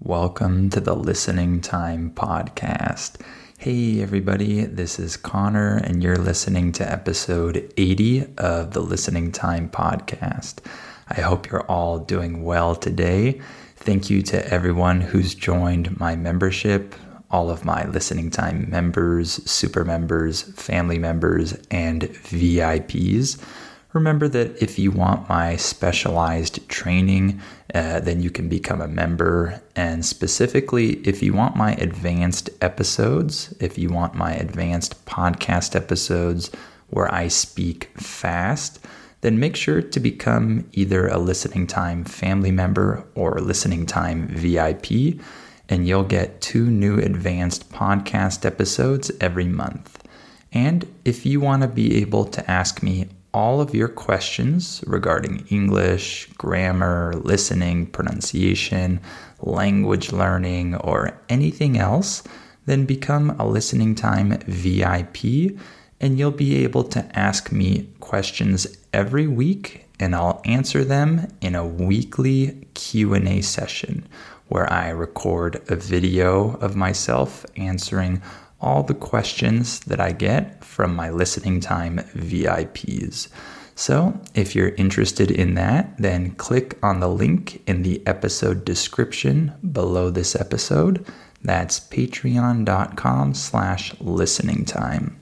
Welcome to the Listening Time Podcast. Hey, everybody, this is Connor, and you're listening to episode 80 of the Listening Time Podcast. I hope you're all doing well today. Thank you to everyone who's joined my membership, all of my Listening Time members, super members, family members, and VIPs. Remember that if you want my specialized training, uh, then you can become a member. And specifically, if you want my advanced episodes, if you want my advanced podcast episodes where I speak fast, then make sure to become either a listening time family member or listening time VIP, and you'll get two new advanced podcast episodes every month. And if you want to be able to ask me all of your questions regarding English, grammar, listening, pronunciation, language learning, or anything else, then become a listening time VIP and you'll be able to ask me questions every week and I'll answer them in a weekly Q&A session where I record a video of myself answering all the questions that I get from my listening time VIPs. So, if you're interested in that, then click on the link in the episode description below this episode. That's patreon.com slash listening time.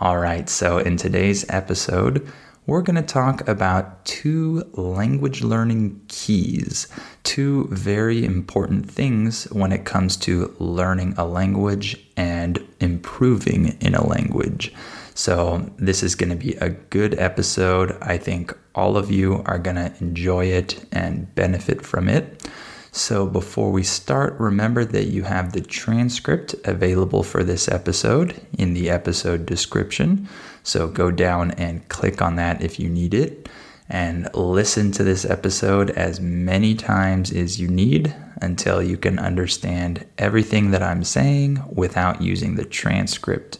All right, so in today's episode, we're going to talk about two language learning keys, two very important things when it comes to learning a language and improving in a language. So, this is going to be a good episode. I think all of you are going to enjoy it and benefit from it. So, before we start, remember that you have the transcript available for this episode in the episode description. So, go down and click on that if you need it and listen to this episode as many times as you need until you can understand everything that I'm saying without using the transcript.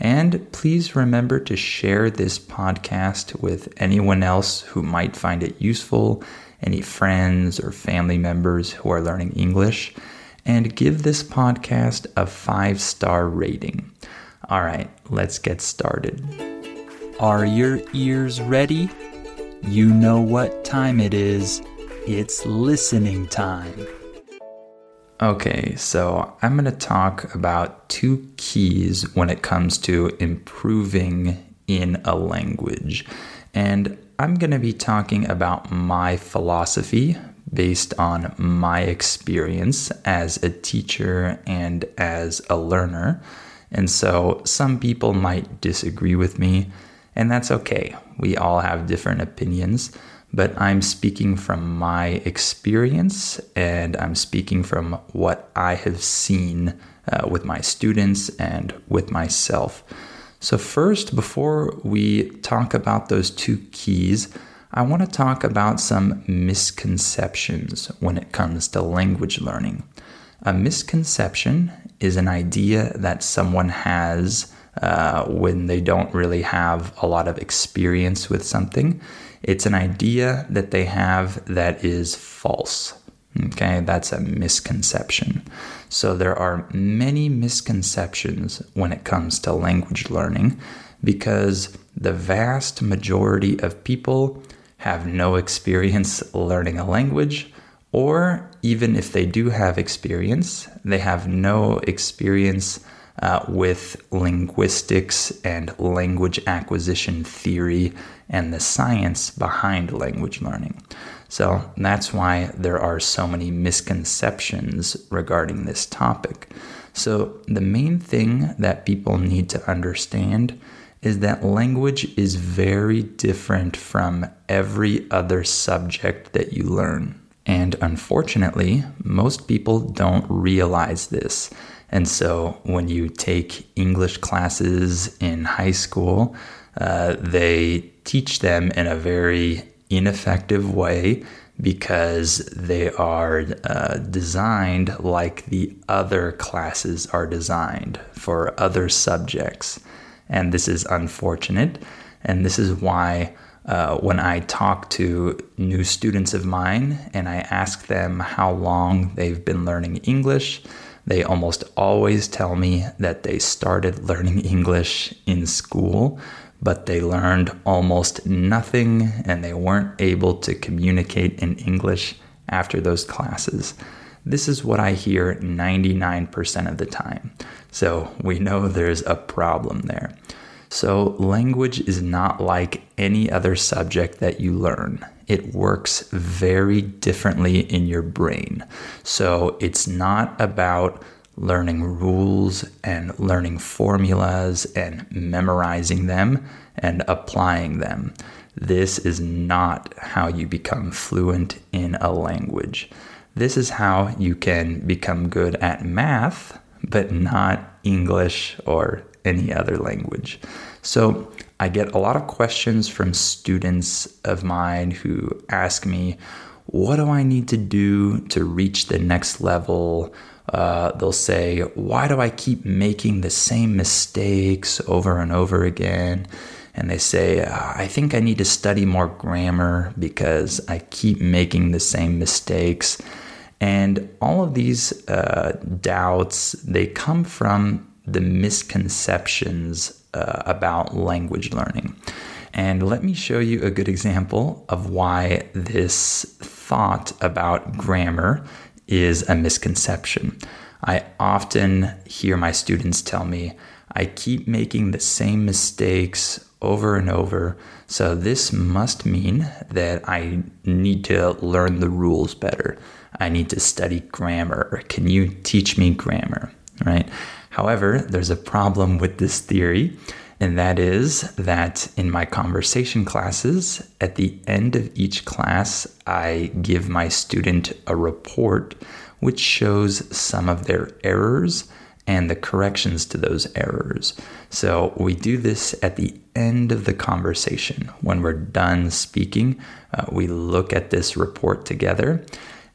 And please remember to share this podcast with anyone else who might find it useful, any friends or family members who are learning English, and give this podcast a five star rating. All right, let's get started. Are your ears ready? You know what time it is. It's listening time. Okay, so I'm going to talk about two keys when it comes to improving in a language. And I'm going to be talking about my philosophy based on my experience as a teacher and as a learner. And so some people might disagree with me, and that's okay. We all have different opinions but I'm speaking from my experience and I'm speaking from what I have seen uh, with my students and with myself. So, first, before we talk about those two keys, I want to talk about some misconceptions when it comes to language learning. A misconception is an idea that someone has uh, when they don't really have a lot of experience with something. It's an idea that they have that is false. Okay, that's a misconception. So there are many misconceptions when it comes to language learning because the vast majority of people have no experience learning a language, or even if they do have experience, they have no experience uh, with linguistics and language acquisition theory and the science behind language learning. So that's why there are so many misconceptions regarding this topic. So, the main thing that people need to understand is that language is very different from every other subject that you learn. And unfortunately, most people don't realize this. And so when you take English classes in high school, uh, they teach them in a very ineffective way because they are uh, designed like the other classes are designed for other subjects. And this is unfortunate. And this is why uh, when I talk to new students of mine and I ask them how long they've been learning English, they almost always tell me that they started learning English in school, but they learned almost nothing and they weren't able to communicate in English after those classes. This is what I hear 99% of the time. So we know there's a problem there. So, language is not like any other subject that you learn. It works very differently in your brain. So, it's not about learning rules and learning formulas and memorizing them and applying them. This is not how you become fluent in a language. This is how you can become good at math, but not English or any other language. So I get a lot of questions from students of mine who ask me, what do I need to do to reach the next level? Uh, they'll say, Why do I keep making the same mistakes over and over again? And they say, I think I need to study more grammar because I keep making the same mistakes. And all of these uh, doubts, they come from the misconceptions uh, about language learning. And let me show you a good example of why this thought about grammar is a misconception. I often hear my students tell me, I keep making the same mistakes over and over. So this must mean that I need to learn the rules better. I need to study grammar. Can you teach me grammar? Right? However, there's a problem with this theory, and that is that in my conversation classes, at the end of each class, I give my student a report which shows some of their errors and the corrections to those errors. So we do this at the end of the conversation. When we're done speaking, uh, we look at this report together.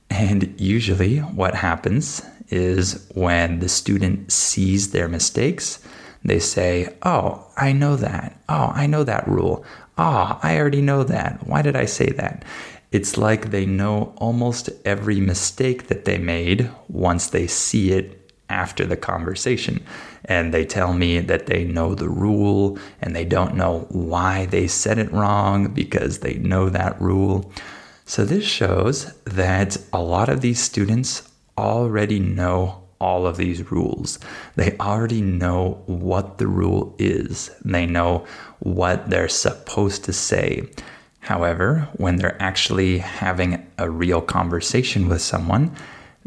And usually, what happens is when the student sees their mistakes, they say, Oh, I know that. Oh, I know that rule. Ah, oh, I already know that. Why did I say that? It's like they know almost every mistake that they made once they see it after the conversation. And they tell me that they know the rule and they don't know why they said it wrong because they know that rule. So, this shows that a lot of these students already know all of these rules. They already know what the rule is, they know what they're supposed to say. However, when they're actually having a real conversation with someone,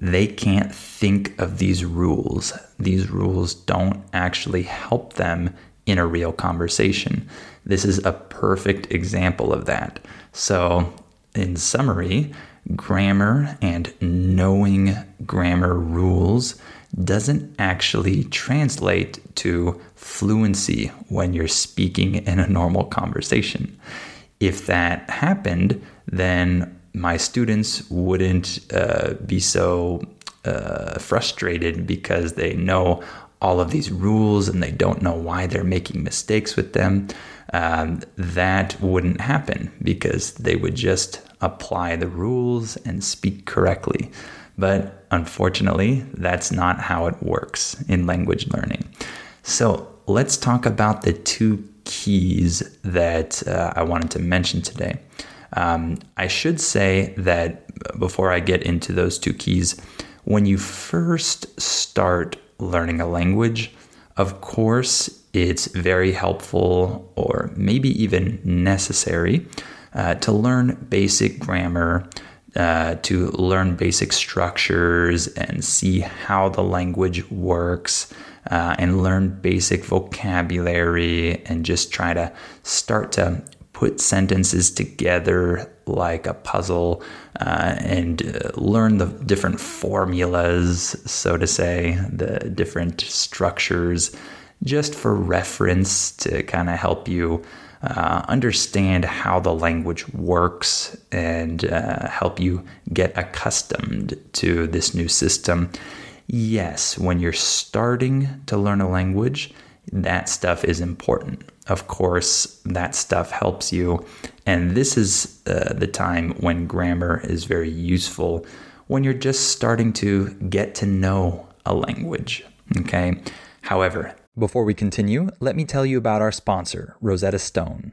they can't think of these rules. These rules don't actually help them in a real conversation. This is a perfect example of that. So, in summary, grammar and knowing grammar rules doesn't actually translate to fluency when you're speaking in a normal conversation if that happened, then my students wouldn't uh, be so uh, frustrated because they know all of these rules and they don't know why they're making mistakes with them. Um, that wouldn't happen because they would just apply the rules and speak correctly. But unfortunately, that's not how it works in language learning. So let's talk about the two keys that uh, I wanted to mention today. Um, I should say that before I get into those two keys, when you first start learning a language, of course, it's very helpful or maybe even necessary uh, to learn basic grammar, uh, to learn basic structures and see how the language works uh, and learn basic vocabulary and just try to start to put sentences together like a puzzle uh, and uh, learn the different formulas, so to say, the different structures, just for reference to kind of help you. Uh, understand how the language works and uh, help you get accustomed to this new system yes, when you're starting to learn a language, that stuff is important. Of course, that stuff helps you. And this is uh, the time when grammar is very useful when you're just starting to get to know a language. Okay. However, before we continue, let me tell you about our sponsor, Rosetta Stone.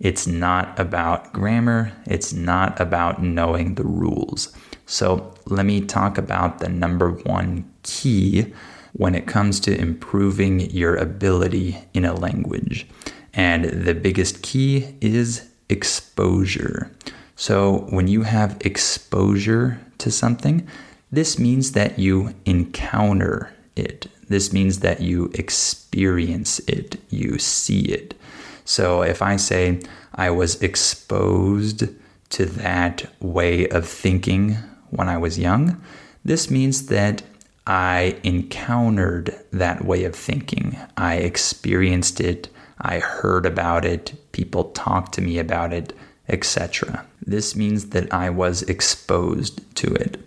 it's not about grammar. It's not about knowing the rules. So, let me talk about the number one key when it comes to improving your ability in a language. And the biggest key is exposure. So, when you have exposure to something, this means that you encounter it. This means that you experience it, you see it. So, if I say I was exposed to that way of thinking when I was young, this means that I encountered that way of thinking. I experienced it. I heard about it. People talked to me about it, etc. This means that I was exposed to it.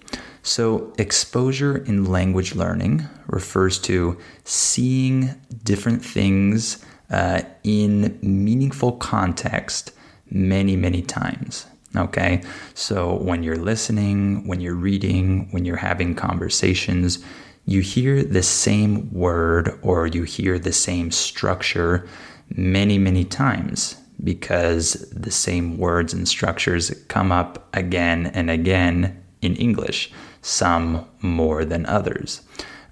So, exposure in language learning refers to seeing different things uh, in meaningful context many, many times. Okay. So when you're listening, when you're reading, when you're having conversations, you hear the same word or you hear the same structure many, many times because the same words and structures come up again and again in English, some more than others.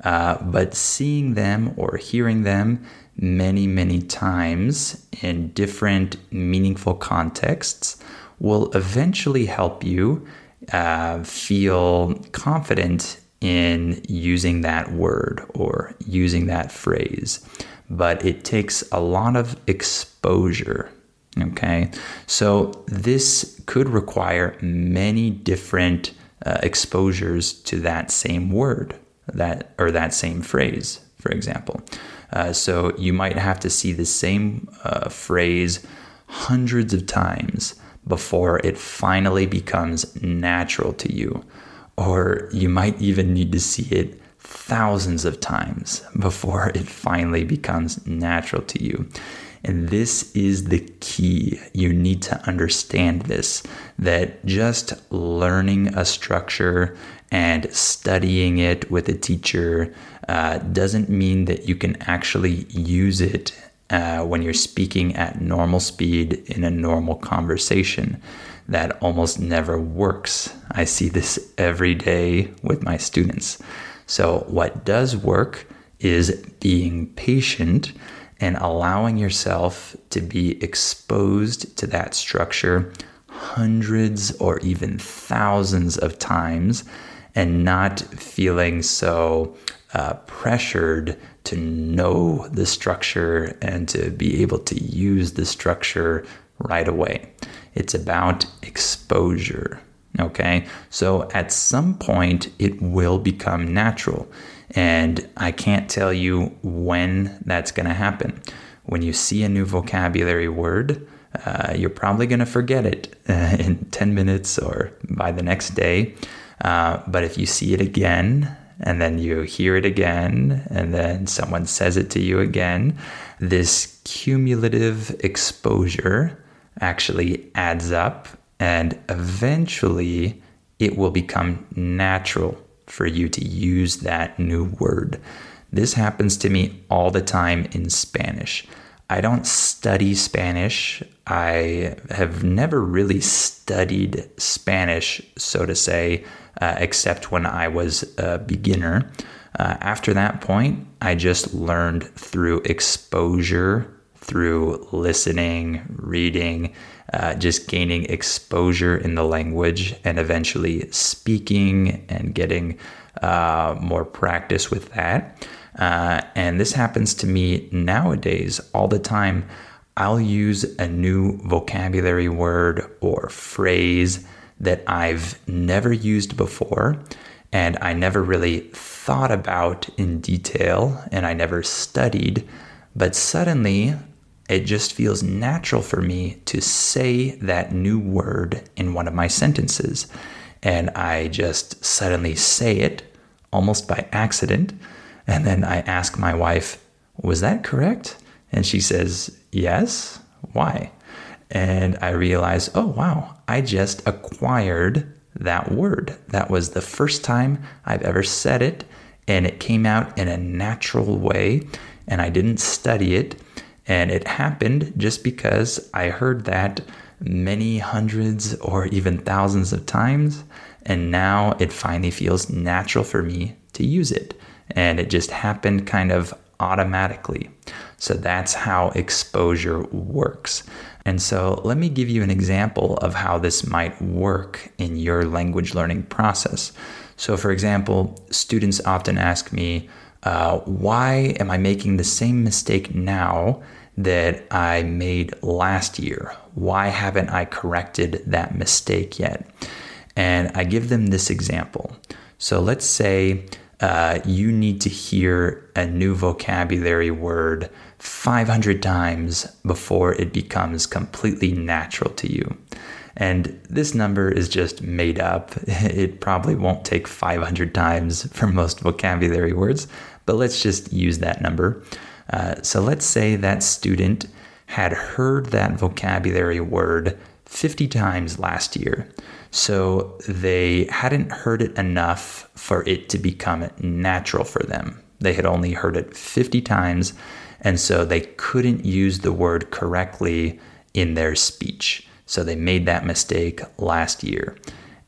Uh, but seeing them or hearing them many, many times in different meaningful contexts will eventually help you uh, feel confident in using that word or using that phrase. But it takes a lot of exposure. Okay, so this could require many different uh, exposures to that same word, that or that same phrase, for example. Uh, so you might have to see the same uh, phrase hundreds of times before it finally becomes natural to you. Or you might even need to see it thousands of times before it finally becomes natural to you. And this is the key. You need to understand this that just learning a structure and studying it with a teacher uh, doesn't mean that you can actually use it uh, when you're speaking at normal speed in a normal conversation. That almost never works. I see this every day with my students. So, what does work is being patient and allowing yourself to be exposed to that structure hundreds or even thousands of times and not feeling so uh, pressured to know the structure and to be able to use the structure right away. It's about exposure. Okay, so at some point it will become natural, and I can't tell you when that's going to happen. When you see a new vocabulary word, uh, you're probably going to forget it in 10 minutes or by the next day. Uh, but if you see it again and then you hear it again, and then someone says it to you again, this cumulative exposure actually adds up, and eventually it will become natural for you to use that new word. This happens to me all the time in Spanish. I don't study Spanish. I have never really studied Spanish, so to say, uh, except when I was a beginner. Uh, after that point, I just learned through exposure, through listening, reading, uh, just gaining exposure in the language, and eventually speaking and getting uh, more practice with that. Uh, and this happens to me nowadays all the time. I'll use a new vocabulary word or phrase that I've never used before and I never really thought about in detail and I never studied, but suddenly it just feels natural for me to say that new word in one of my sentences. And I just suddenly say it almost by accident. And then I ask my wife, Was that correct? And she says, Yes. Why? And I realize, oh, wow, I just acquired that word. That was the first time I've ever said it, and it came out in a natural way, and I didn't study it. And it happened just because I heard that many hundreds or even thousands of times. And now it finally feels natural for me to use it. And it just happened kind of automatically. So that's how exposure works. And so let me give you an example of how this might work in your language learning process. So, for example, students often ask me, uh, why am I making the same mistake now that I made last year? Why haven't I corrected that mistake yet? And I give them this example. So let's say uh, you need to hear a new vocabulary word 500 times before it becomes completely natural to you. And this number is just made up. It probably won't take 500 times for most vocabulary words, but let's just use that number. Uh, so let's say that student had heard that vocabulary word 50 times last year. So they hadn't heard it enough for it to become natural for them. They had only heard it 50 times, and so they couldn't use the word correctly in their speech. So they made that mistake last year.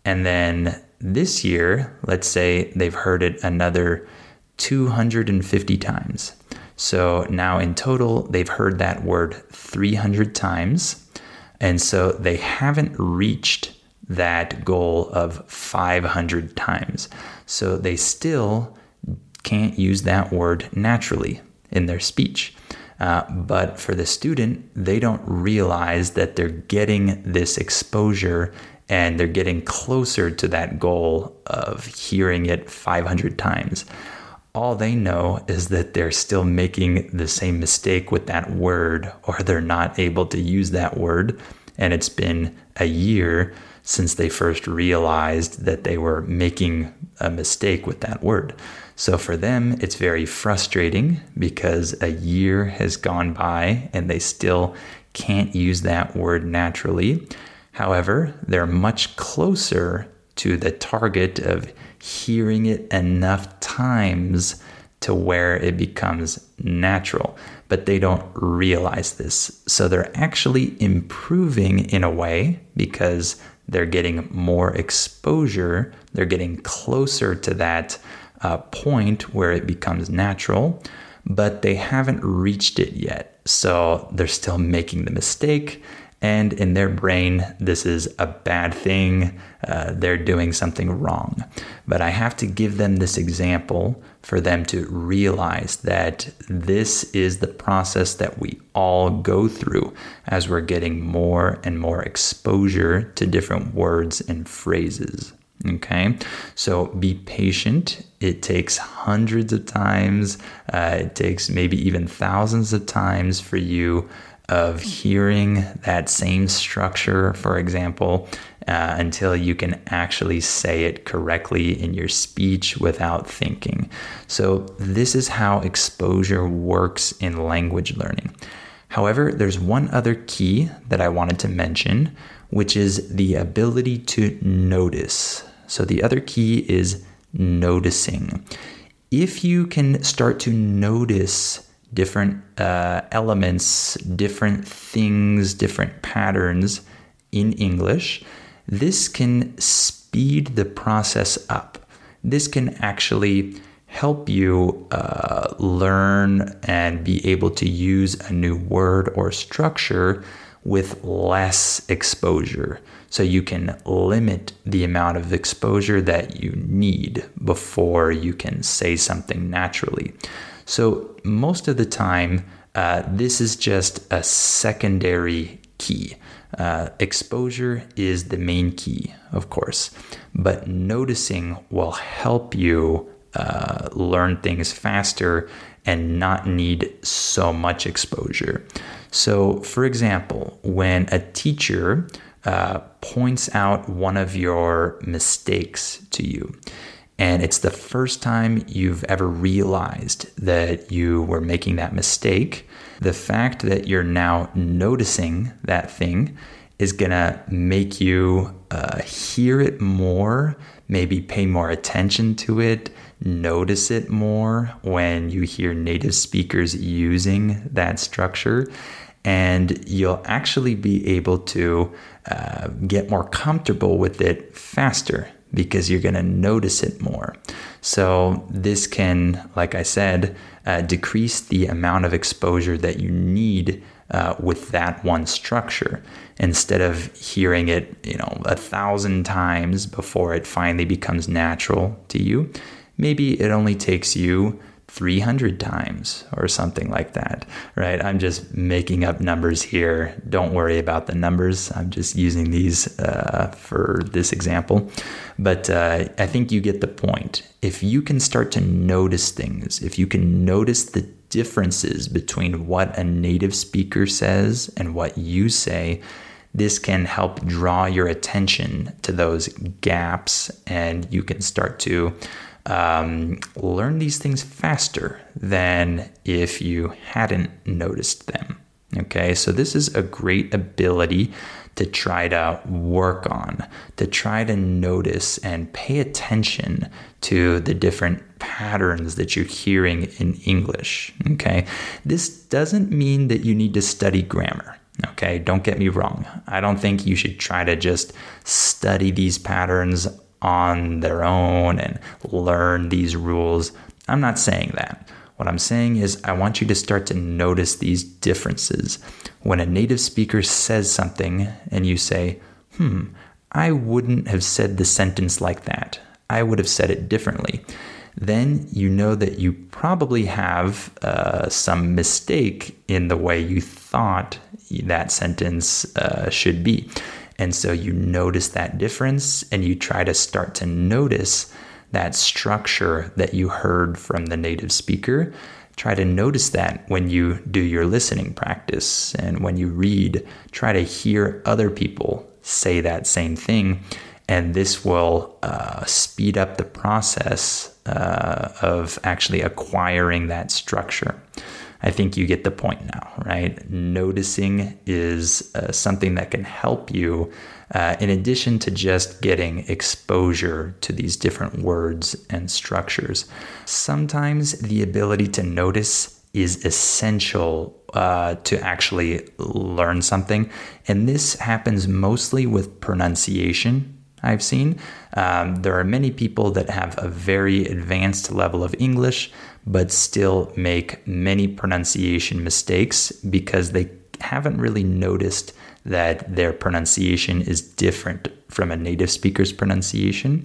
And then this year, let's say they've heard it another 250 times. So now in total, they've heard that word 300 times. And so they haven't reached that goal of 500 times. So they still can't use that word naturally in their speech. Uh, but for the student, they don't realize that they're getting this exposure and they're getting closer to that goal of hearing it 500 times. All they know is that they're still making the same mistake with that word, or they're not able to use that word. And it's been a year since they first realized that they were making a mistake with that word. So for them, it's very frustrating because a year has gone by and they still can't use that word naturally. However, they're much closer to the target of hearing it enough times to where it becomes natural, but they don't realize this. So they're actually improving in a way because they're getting more exposure, they're getting closer to that uh, point where it becomes natural, but they haven't reached it yet. So they're still making the mistake. And in their brain, this is a bad thing. Uh, they're doing something wrong. But I have to give them this example for them to realize that this is the process that we all go through as we're getting more and more exposure to different words and phrases. Okay, so be patient. It takes hundreds of times, uh, it takes maybe even thousands of times for you of hearing that same structure, for example, uh, until you can actually say it correctly in your speech without thinking. So, this is how exposure works in language learning. However, there's one other key that I wanted to mention, which is the ability to notice. So the other key is noticing. If you can start to notice different uh, elements, different things, different patterns in English, this can speed the process up. This can actually help you uh, learn and be able to use a new word or structure with less exposure. So you can limit the amount of exposure that you need before you can say something naturally. So most of the time, uh, this is just a secondary key. Uh, exposure is the main key, of course, but noticing will help you uh, learn things faster and not need so much exposure. So, for example, when a teacher uh, points out one of your mistakes to you, and it's the first time you've ever realized that you were making that mistake, the fact that you're now noticing that thing is gonna make you uh, hear it more, maybe pay more attention to it, notice it more when you hear native speakers using that structure and you'll actually be able to uh, get more comfortable with it faster because you're going to notice it more. So, this can, like I said, uh, decrease the amount of exposure that you need uh, with that one structure instead of hearing it, you know, a thousand times before it finally becomes natural to you. Maybe it only takes you 300 times or something like that, right? I'm just making up numbers here. Don't worry about the numbers. I'm just using these uh, for this example. But uh, I think you get the point. If you can start to notice things, if you can notice the differences between what a native speaker says and what you say, this can help draw your attention to those gaps and you can start to um, learn these things faster than if you hadn't noticed them. Okay, so this is a great ability to try to work on, to try to notice and pay attention to the different patterns that you're hearing in English. Okay, this doesn't mean that you need to study grammar. Okay, don't get me wrong. I don't think you should try to just study these patterns on their own and learn these rules. I'm not saying that. What I'm saying is, I want you to start to notice these differences. When a native speaker says something and you say, hmm, I wouldn't have said the sentence like that, I would have said it differently, then you know that you probably have uh, some mistake in the way you thought that sentence uh, should be. And so you notice that difference and you try to start to notice that structure that you heard from the native speaker. Try to notice that when you do your listening practice and when you read, try to hear other people say that same thing. And this will uh, speed up the process uh, of actually acquiring that structure. I think you get the point now, right? Noticing is uh, something that can help you uh, in addition to just getting exposure to these different words and structures. Sometimes the ability to notice is essential uh, to actually learn something. And this happens mostly with pronunciation. I've seen. Um, there are many people that have a very advanced level of English, but still make many pronunciation mistakes because they haven't really noticed that their pronunciation is different from a native speaker's pronunciation.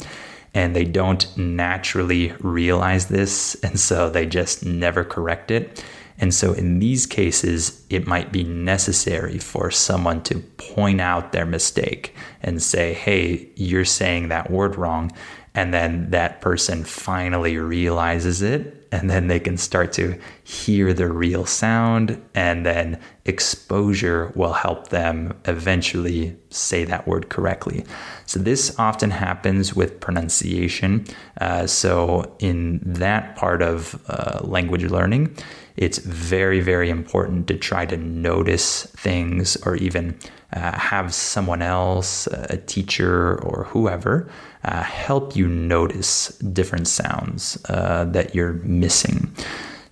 And they don't naturally realize this, and so they just never correct it. And so, in these cases, it might be necessary for someone to point out their mistake and say, Hey, you're saying that word wrong. And then that person finally realizes it and then they can start to hear the real sound and then exposure will help them eventually say that word correctly. So this often happens with pronunciation. Uh, so in that part of uh, language learning it's very very important to try to notice things or even uh, have someone else a teacher or whoever uh, help you notice different sounds uh, that you're missing.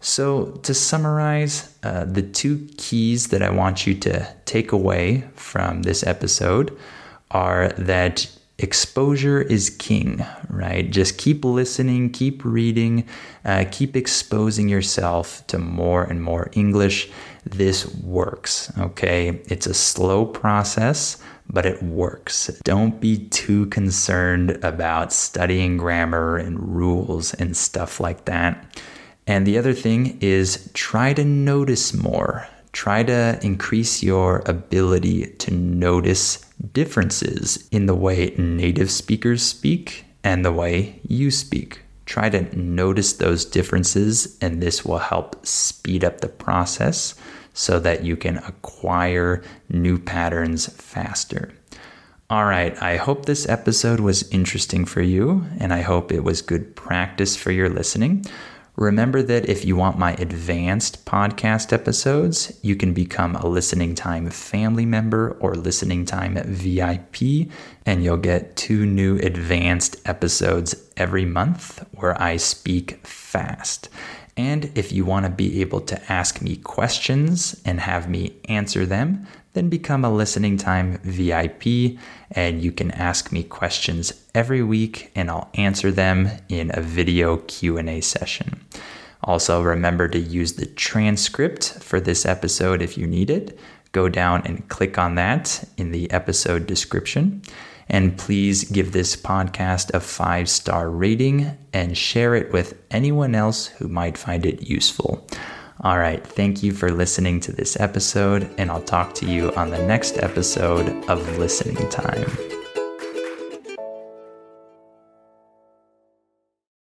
So, to summarize, uh, the two keys that I want you to take away from this episode are that exposure is king, right? Just keep listening, keep reading, uh, keep exposing yourself to more and more English. This works, okay? It's a slow process but it works. Don't be too concerned about studying grammar and rules and stuff like that. And the other thing is try to notice more. Try to increase your ability to notice differences in the way native speakers speak and the way you speak. Try to notice those differences, and this will help speed up the process so that you can acquire new patterns faster. All right, I hope this episode was interesting for you, and I hope it was good practice for your listening. Remember that if you want my advanced podcast episodes, you can become a Listening Time family member or Listening Time VIP, and you'll get two new advanced episodes every month where I speak fast. And if you want to be able to ask me questions and have me answer them, then become a listening time VIP and you can ask me questions every week and I'll answer them in a video Q&A session. Also, remember to use the transcript for this episode if you need it. Go down and click on that in the episode description. And please give this podcast a five star rating and share it with anyone else who might find it useful. All right, thank you for listening to this episode, and I'll talk to you on the next episode of Listening Time.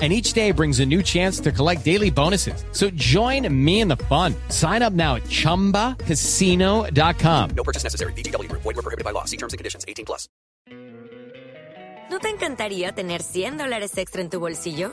and each day brings a new chance to collect daily bonuses. So join me in the fun. Sign up now at ChumbaCasino.com. No purchase necessary. VGW. Void were prohibited by law. See terms and conditions. 18 plus. ¿No te encantaría tener 100 dólares extra en tu bolsillo?